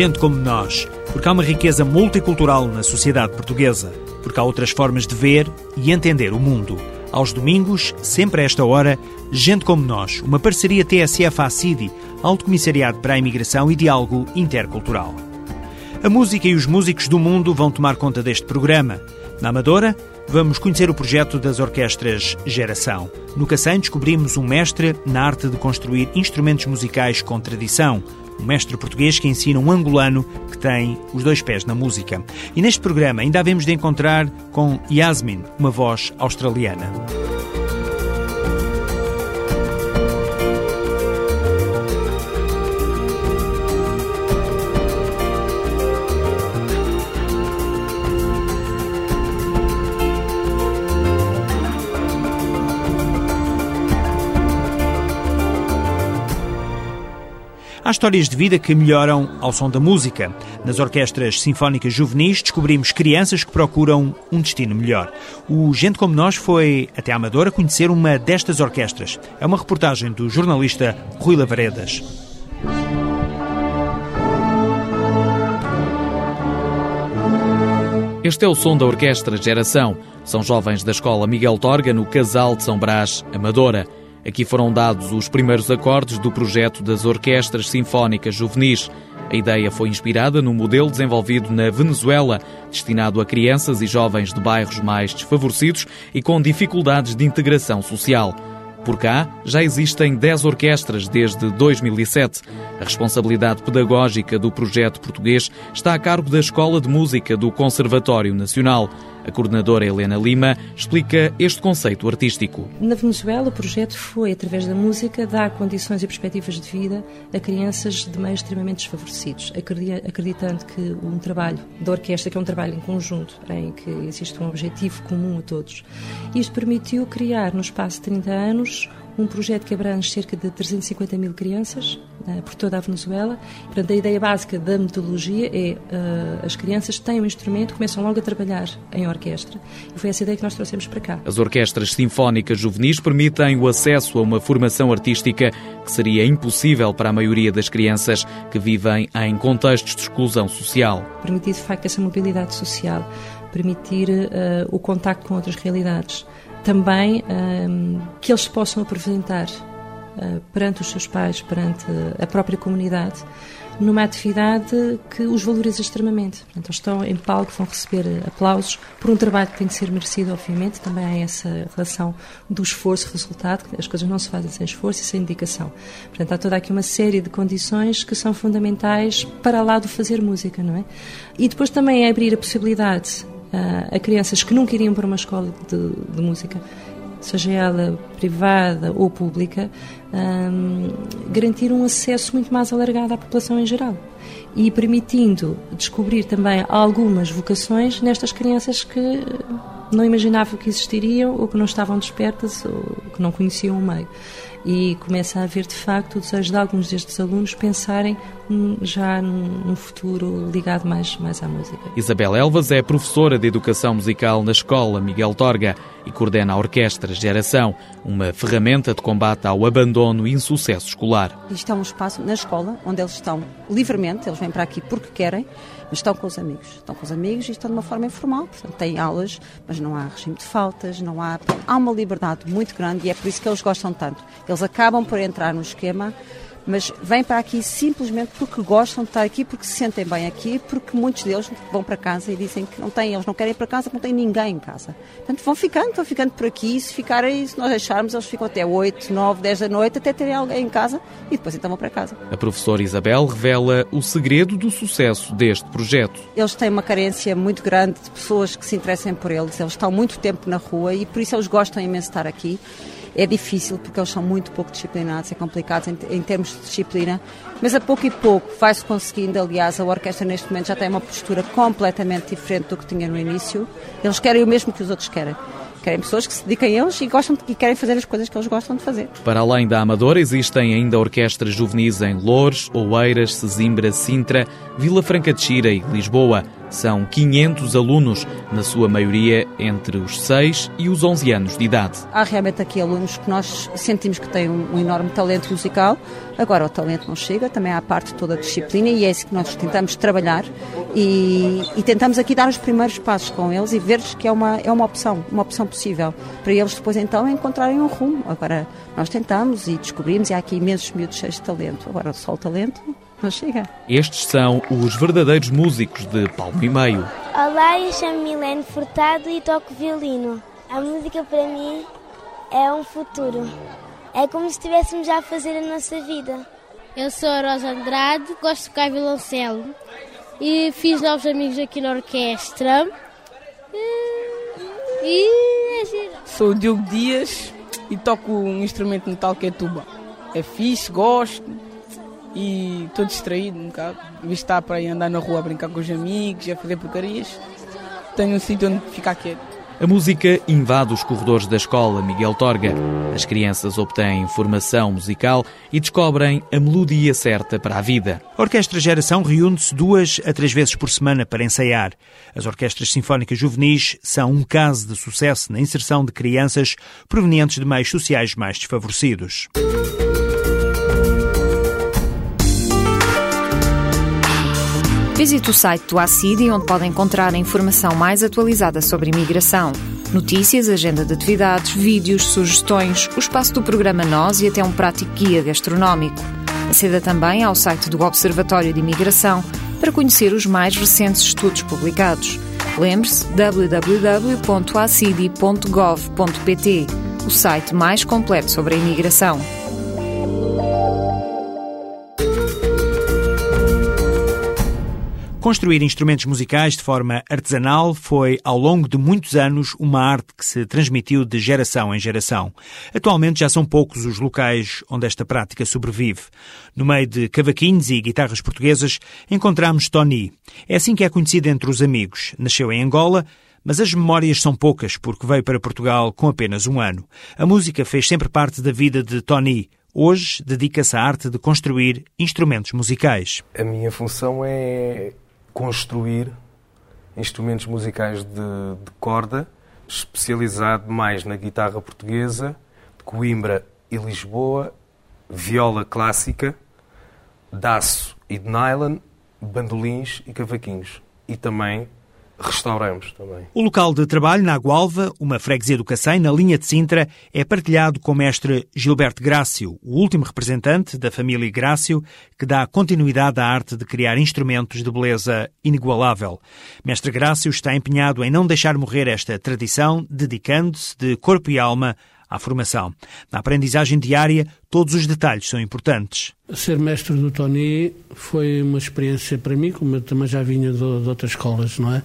gente como nós, porque há uma riqueza multicultural na sociedade portuguesa, porque há outras formas de ver e entender o mundo. Aos domingos, sempre a esta hora, Gente como Nós, uma parceria TSF-ACIDI, Alto Comissariado para a Imigração e Diálogo Intercultural. A música e os músicos do mundo vão tomar conta deste programa. Na Amadora, vamos conhecer o projeto das orquestras Geração. No Cacém descobrimos um mestre na arte de construir instrumentos musicais com tradição, um mestre português que ensina um angolano que tem os dois pés na música. E neste programa ainda havemos de encontrar com Yasmin, uma voz australiana. Há histórias de vida que melhoram ao som da música. Nas orquestras sinfónicas juvenis descobrimos crianças que procuram um destino melhor. O Gente Como Nós foi até Amadora conhecer uma destas orquestras. É uma reportagem do jornalista Rui Lavaredas. Este é o som da Orquestra Geração. São jovens da Escola Miguel Torga, no Casal de São Brás, Amadora. Aqui foram dados os primeiros acordes do projeto das Orquestras Sinfónicas Juvenis. A ideia foi inspirada no modelo desenvolvido na Venezuela, destinado a crianças e jovens de bairros mais desfavorecidos e com dificuldades de integração social. Por cá, já existem 10 orquestras desde 2007. A responsabilidade pedagógica do projeto português está a cargo da Escola de Música do Conservatório Nacional. A coordenadora Helena Lima explica este conceito artístico. Na Venezuela, o projeto foi, através da música, dar condições e perspectivas de vida a crianças de meios extremamente desfavorecidos, acreditando que um trabalho da orquestra, que é um trabalho em conjunto, em que existe um objetivo comum a todos, isto permitiu criar, no espaço de 30 anos, um projeto que abrange cerca de 350 mil crianças uh, por toda a Venezuela. Portanto, a ideia básica da metodologia é uh, as crianças têm um instrumento, começam logo a trabalhar em orquestra. E foi essa ideia que nós trouxemos para cá. As orquestras sinfónicas juvenis permitem o acesso a uma formação artística que seria impossível para a maioria das crianças que vivem em contextos de exclusão social. Permitir, de facto, essa mobilidade social, permitir uh, o contacto com outras realidades também um, que eles possam apresentar uh, perante os seus pais, perante a própria comunidade, numa atividade que os valoriza extremamente. Portanto, eles estão em palco, vão receber aplausos por um trabalho que tem de ser merecido, obviamente. Também há essa relação do esforço-resultado, as coisas não se fazem sem esforço e sem dedicação. Portanto, há toda aqui uma série de condições que são fundamentais para lá do fazer música, não é? E depois também é abrir a possibilidade a crianças que nunca iriam para uma escola de, de música, seja ela privada ou pública, um, garantir um acesso muito mais alargado à população em geral e permitindo descobrir também algumas vocações nestas crianças que não imaginavam que existiriam ou que não estavam despertas ou que não conheciam o meio e começa a haver de facto o desejo de alguns destes alunos pensarem hum, já num, futuro ligado mais, mais à música. Isabel Elvas é professora de Educação Musical na Escola Miguel Torga e coordena a Orquestra Geração, uma ferramenta de combate ao abandono e insucesso escolar. Isto é um espaço na escola onde eles estão livremente, eles vêm para aqui porque querem, mas estão com os amigos. Estão com os amigos e estão de uma forma informal, portanto têm aulas, mas não há regime de faltas, não há... Há uma liberdade muito grande e é por isso que eles gostam tanto. Eles acabam por entrar no esquema mas vêm para aqui simplesmente porque gostam de estar aqui, porque se sentem bem aqui, porque muitos deles vão para casa e dizem que não têm, eles não querem ir para casa porque não têm ninguém em casa. Portanto, vão ficando, vão ficando por aqui e se ficarem, se nós deixarmos, eles ficam até 8, 9, 10 da noite até terem alguém em casa e depois então vão para casa. A professora Isabel revela o segredo do sucesso deste projeto. Eles têm uma carência muito grande de pessoas que se interessem por eles, eles estão muito tempo na rua e por isso eles gostam imenso de estar aqui. É difícil porque eles são muito pouco disciplinados, é complicado em, em termos de disciplina, mas a pouco e pouco vai-se conseguindo. Aliás, a orquestra neste momento já tem uma postura completamente diferente do que tinha no início. Eles querem o mesmo que os outros querem. Querem pessoas que se dediquem a eles e, gostam, e querem fazer as coisas que eles gostam de fazer. Para além da Amadora, existem ainda orquestras juvenis em Loures, Oeiras, Sesimbra, Sintra, Vila Franca de Xira e Lisboa. São 500 alunos, na sua maioria entre os 6 e os 11 anos de idade. Há realmente aqui alunos que nós sentimos que têm um, enorme talento musical. Agora, o talento não chega, também há a parte toda da disciplina e é isso que nós tentamos trabalhar e, e, tentamos aqui dar os primeiros passos com eles e ver que é uma, é uma opção, uma opção possível para eles depois então encontrarem um rumo. Agora, nós tentamos e descobrimos e há aqui imensos miúdos cheios de talento. Agora, só o talento não chega. Estes são os verdadeiros músicos de Palmo e Meio. Olá, eu chamo Milene Furtado e toco violino. A música para mim é um futuro. É como se estivéssemos já a fazer a nossa vida. Eu sou a Rosa Andrade, gosto de tocar violoncelo e fiz novos amigos aqui na orquestra. E é giro. Sou o Diogo Dias e toco um instrumento metal que é tuba. É fixe, gosto e estou distraído um bocado. De estar para ir andar na rua a brincar com os amigos, a fazer porcarias, tenho um sítio onde ficar quieto. A música invade os corredores da escola Miguel Torga. As crianças obtêm formação musical e descobrem a melodia certa para a vida. A Orquestra Geração reúne-se duas a três vezes por semana para ensaiar. As orquestras sinfónicas juvenis são um caso de sucesso na inserção de crianças provenientes de meios sociais mais desfavorecidos. Visite o site do ACIDI, onde pode encontrar a informação mais atualizada sobre imigração. Notícias, agenda de atividades, vídeos, sugestões, o espaço do programa Nós e até um prático guia gastronómico. Aceda também ao site do Observatório de Imigração para conhecer os mais recentes estudos publicados. Lembre-se www.acidi.gov.pt, o site mais completo sobre a imigração. Construir instrumentos musicais de forma artesanal foi, ao longo de muitos anos, uma arte que se transmitiu de geração em geração. Atualmente já são poucos os locais onde esta prática sobrevive. No meio de cavaquinhos e guitarras portuguesas, encontramos Tony. É assim que é conhecido entre os amigos. Nasceu em Angola, mas as memórias são poucas porque veio para Portugal com apenas um ano. A música fez sempre parte da vida de Tony. Hoje dedica-se à arte de construir instrumentos musicais. A minha função é construir instrumentos musicais de, de corda, especializado mais na guitarra portuguesa, de Coimbra e Lisboa, viola clássica, daço e de nylon, bandolins e cavaquinhos. E também restauramos também. O local de trabalho na Gualva, uma freguesia do Cacém, na linha de Sintra, é partilhado com o mestre Gilberto Grácio, o último representante da família Grácio, que dá continuidade à arte de criar instrumentos de beleza inigualável. Mestre Grácio está empenhado em não deixar morrer esta tradição, dedicando-se de corpo e alma à formação. Na aprendizagem diária, todos os detalhes são importantes. Ser mestre do Tony foi uma experiência para mim, como eu também já vinha de, de outras escolas, não é?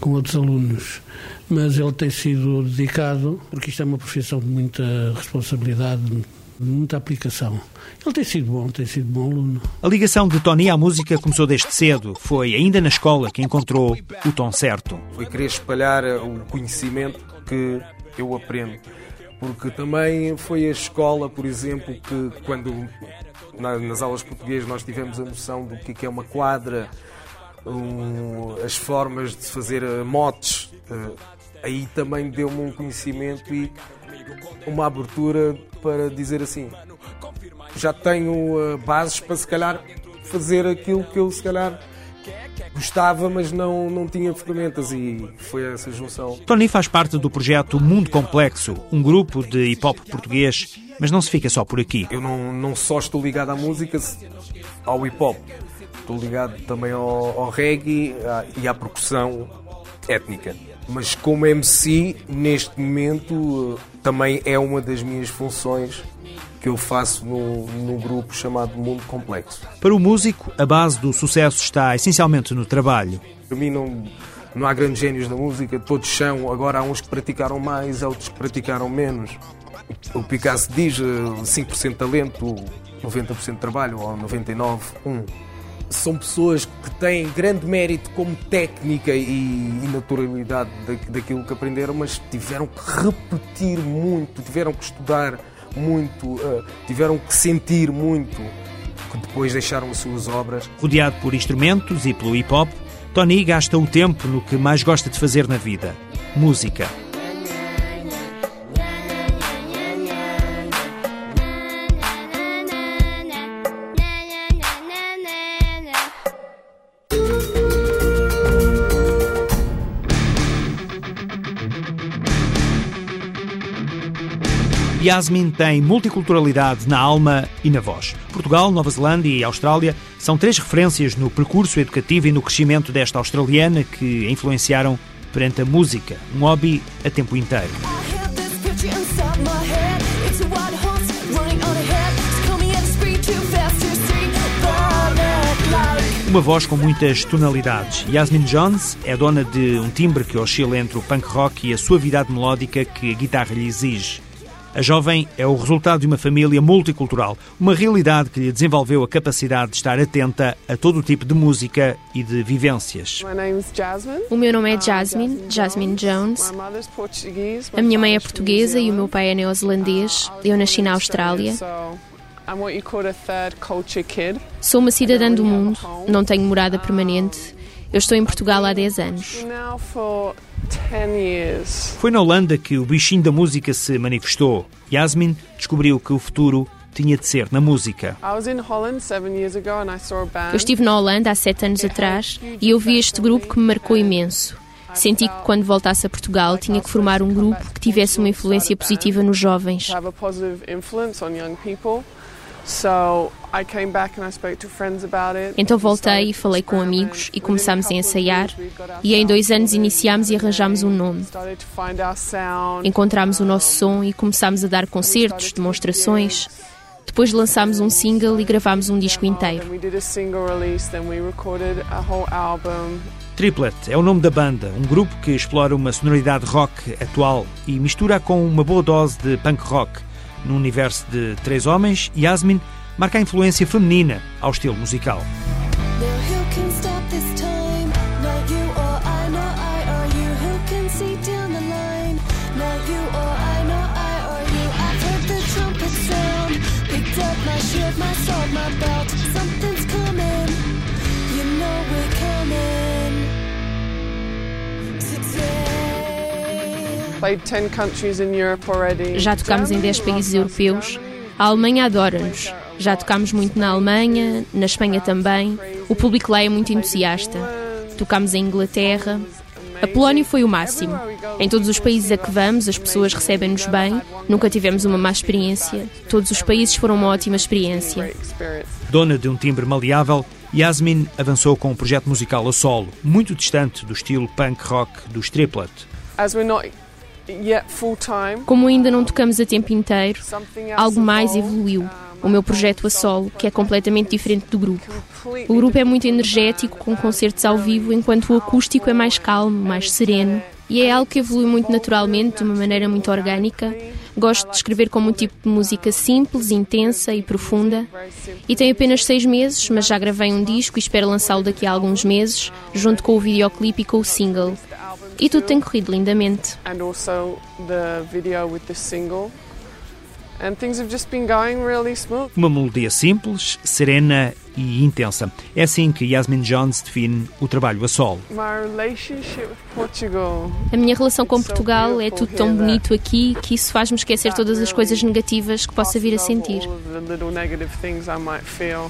Com outros alunos. Mas ele tem sido dedicado, porque isto é uma profissão de muita responsabilidade, de muita aplicação. Ele tem sido bom, tem sido bom aluno. A ligação de Tony à música começou desde cedo. Foi ainda na escola que encontrou o tom certo. Foi querer espalhar o conhecimento que eu aprendo porque também foi a escola, por exemplo, que quando nas aulas portuguesas nós tivemos a noção do que é uma quadra, um, as formas de fazer eh, motes, uh, aí também deu-me um conhecimento e uma abertura para dizer assim, já tenho uh, bases para se calhar fazer aquilo que eu se calhar gostava, mas não, não tinha ferramentas e foi essa junção. Tony faz parte do projeto Mundo Complexo, um grupo de hip hop português, mas não se fica só por aqui. Eu não, não só estou ligado à música, ao hip hop, estou ligado também ao, ao reggae e à percussão étnica. Mas como MC, neste momento, também é uma das minhas funções que eu faço no, grupo chamado Mundo Complexo. Para o músico, a base do sucesso está essencialmente no trabalho. Para mim não, não há grandes génios da música, todos são, agora há uns que praticaram mais, outros que praticaram menos. O Picasso diz 5% eh, talento, 90% trabalho, ou 99%, 1%. são pessoas que têm grande mérito como técnica e, naturalidade da, daquilo que aprenderam, mas tiveram que repetir muito, tiveram que estudar muito, uh, tiveram que sentir muito, que depois deixaram as suas obras. Rodeado por instrumentos e pelo hip hop, Tony gasta o tempo no que mais gosta de fazer na vida: música. Yasmin tem multiculturalidade na alma e na voz. Portugal, Nova Zelândia e Austrália são três referências no percurso educativo e no crescimento desta australiana que a influenciaram perante a música, um hobby a tempo inteiro. Uma voz com muitas tonalidades. Yasmin Jones é dona de um timbre que oscila entre o punk rock e a suavidade melódica que a guitarra lhe exige. A jovem é o resultado de uma família multicultural, uma realidade que lhe desenvolveu a capacidade de estar atenta a todo o tipo de música e de vivências. O meu nome é Jasmine, Jasmine Jones. A minha mãe é portuguesa e o meu pai é neozelandês. Eu nasci na Austrália. Sou uma cidadã do mundo, não tenho morada permanente. Eu estou em Portugal há 10 anos. Foi na Holanda que o bichinho da música se manifestou. Yasmin descobriu que o futuro tinha de ser na música. Eu estive na Holanda há sete anos atrás e eu vi este grupo que me marcou imenso. Senti que quando voltasse a Portugal tinha que formar um grupo que tivesse uma influência positiva nos jovens. Então voltei e falei com amigos e começámos a ensaiar e em dois anos iniciámos e arranjámos um nome. Encontramos o nosso som e começámos a dar concertos, demonstrações. Depois lançámos um single e gravámos um disco inteiro. Triplet é o nome da banda, um grupo que explora uma sonoridade rock atual e mistura com uma boa dose de punk rock. No universo de três homens, Yasmin marca a influência feminina ao estilo musical. Já tocámos em 10 países europeus. A Alemanha adora-nos. Já tocámos muito na Alemanha, na Espanha também. O público lá é muito entusiasta. Tocámos em Inglaterra. A Polónia foi o máximo. Em todos os países a que vamos, as pessoas recebem-nos bem. Nunca tivemos uma má experiência. Todos os países foram uma ótima experiência. Dona de um timbre maleável, Yasmin avançou com um projeto musical a solo, muito distante do estilo punk rock dos Triplet. Como ainda não tocamos a tempo inteiro, algo mais evoluiu o meu projeto a solo, que é completamente diferente do grupo. O grupo é muito energético, com concertos ao vivo, enquanto o acústico é mais calmo, mais sereno. E é algo que evolui muito naturalmente, de uma maneira muito orgânica. Gosto de escrever como um tipo de música simples, intensa e profunda. E tem apenas seis meses, mas já gravei um disco e espero lançá-lo daqui a alguns meses, junto com o videoclipe e com o single. E tudo tem corrido lindamente. Uma melodia simples, serena e intensa. É assim que Yasmin Jones define o trabalho a solo. A minha relação com Portugal é tudo tão bonito aqui que isso faz-me esquecer todas as coisas negativas que possa vir a sentir.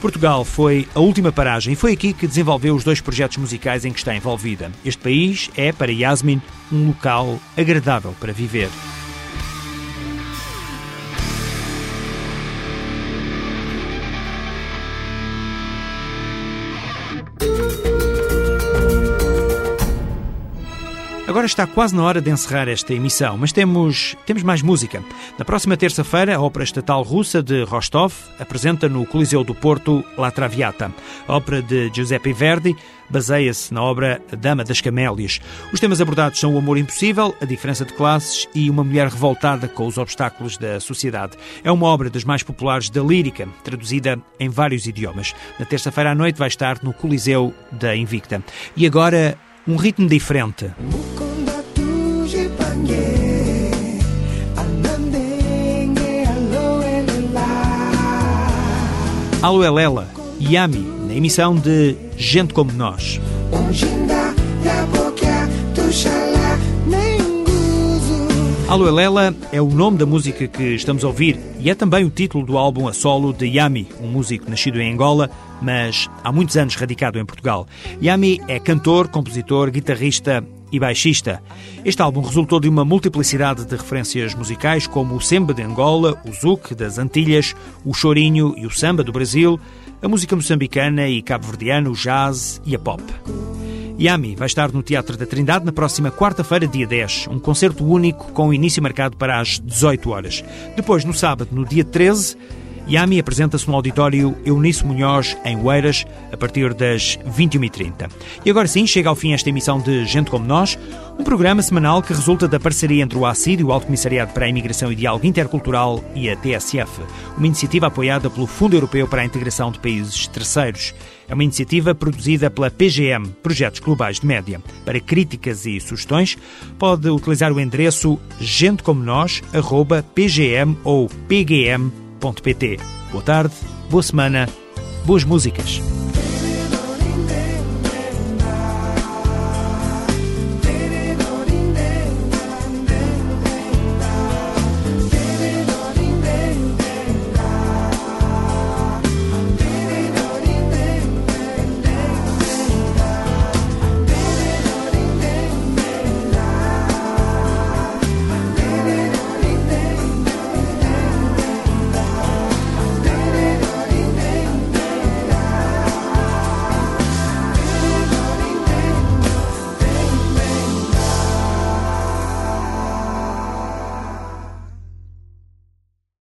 Portugal foi a última paragem e foi aqui que desenvolveu os dois projetos musicais em que está envolvida. Este país é, para Yasmin, um local agradável para viver. Agora está quase na hora de encerrar esta emissão, mas temos, temos mais música. Na próxima terça-feira, a Ópera Estatal Russa de Rostov apresenta no Coliseu do Porto La Traviata. A ópera de Giuseppe Verdi baseia-se na obra Dama das Camélias. Os temas abordados são o amor impossível, a diferença de classes e uma mulher revoltada com os obstáculos da sociedade. É uma obra das mais populares da lírica, traduzida em vários idiomas. Na terça-feira à noite vai estar no Coliseu da Invicta. E agora, um ritmo diferente. Alo Elela, Yami, na emissão de Gente Como Nós. Alo Elela é o nome da música que estamos a ouvir e é também o título do álbum a solo de Yami, um músico nascido em Angola, mas há muitos anos radicado em Portugal. Yami é cantor, compositor, guitarrista e baixista. Este álbum resultou de uma multiplicidade de referências musicais, como o samba de Angola, o zouk das Antilhas, o chorinho e o samba do Brasil, a música moçambicana e cabo-verdiana, o jazz e a pop. Yami vai estar no Teatro da Trindade na próxima quarta-feira, dia 10, um concerto único com início marcado para as 18 horas. Depois, no sábado, no dia 13, Yami apresenta-se no auditório Eunice Munhoz, em Oeiras, a partir das 21h30. E agora sim, chega ao fim esta emissão de Gente Como Nós, um programa semanal que resulta da parceria entre o ACID e o Alto Comissariado para a Imigração e Diálogo Intercultural e a TSF, uma iniciativa apoiada pelo Fundo Europeu para a Integração de Países Terceiros. É uma iniciativa produzida pela PGM, Projetos Globais de Média. Para críticas e sugestões, pode utilizar o endereço gentecomonos.pgm ou pgm.pt. Boa tarde, boa semana, boas músicas.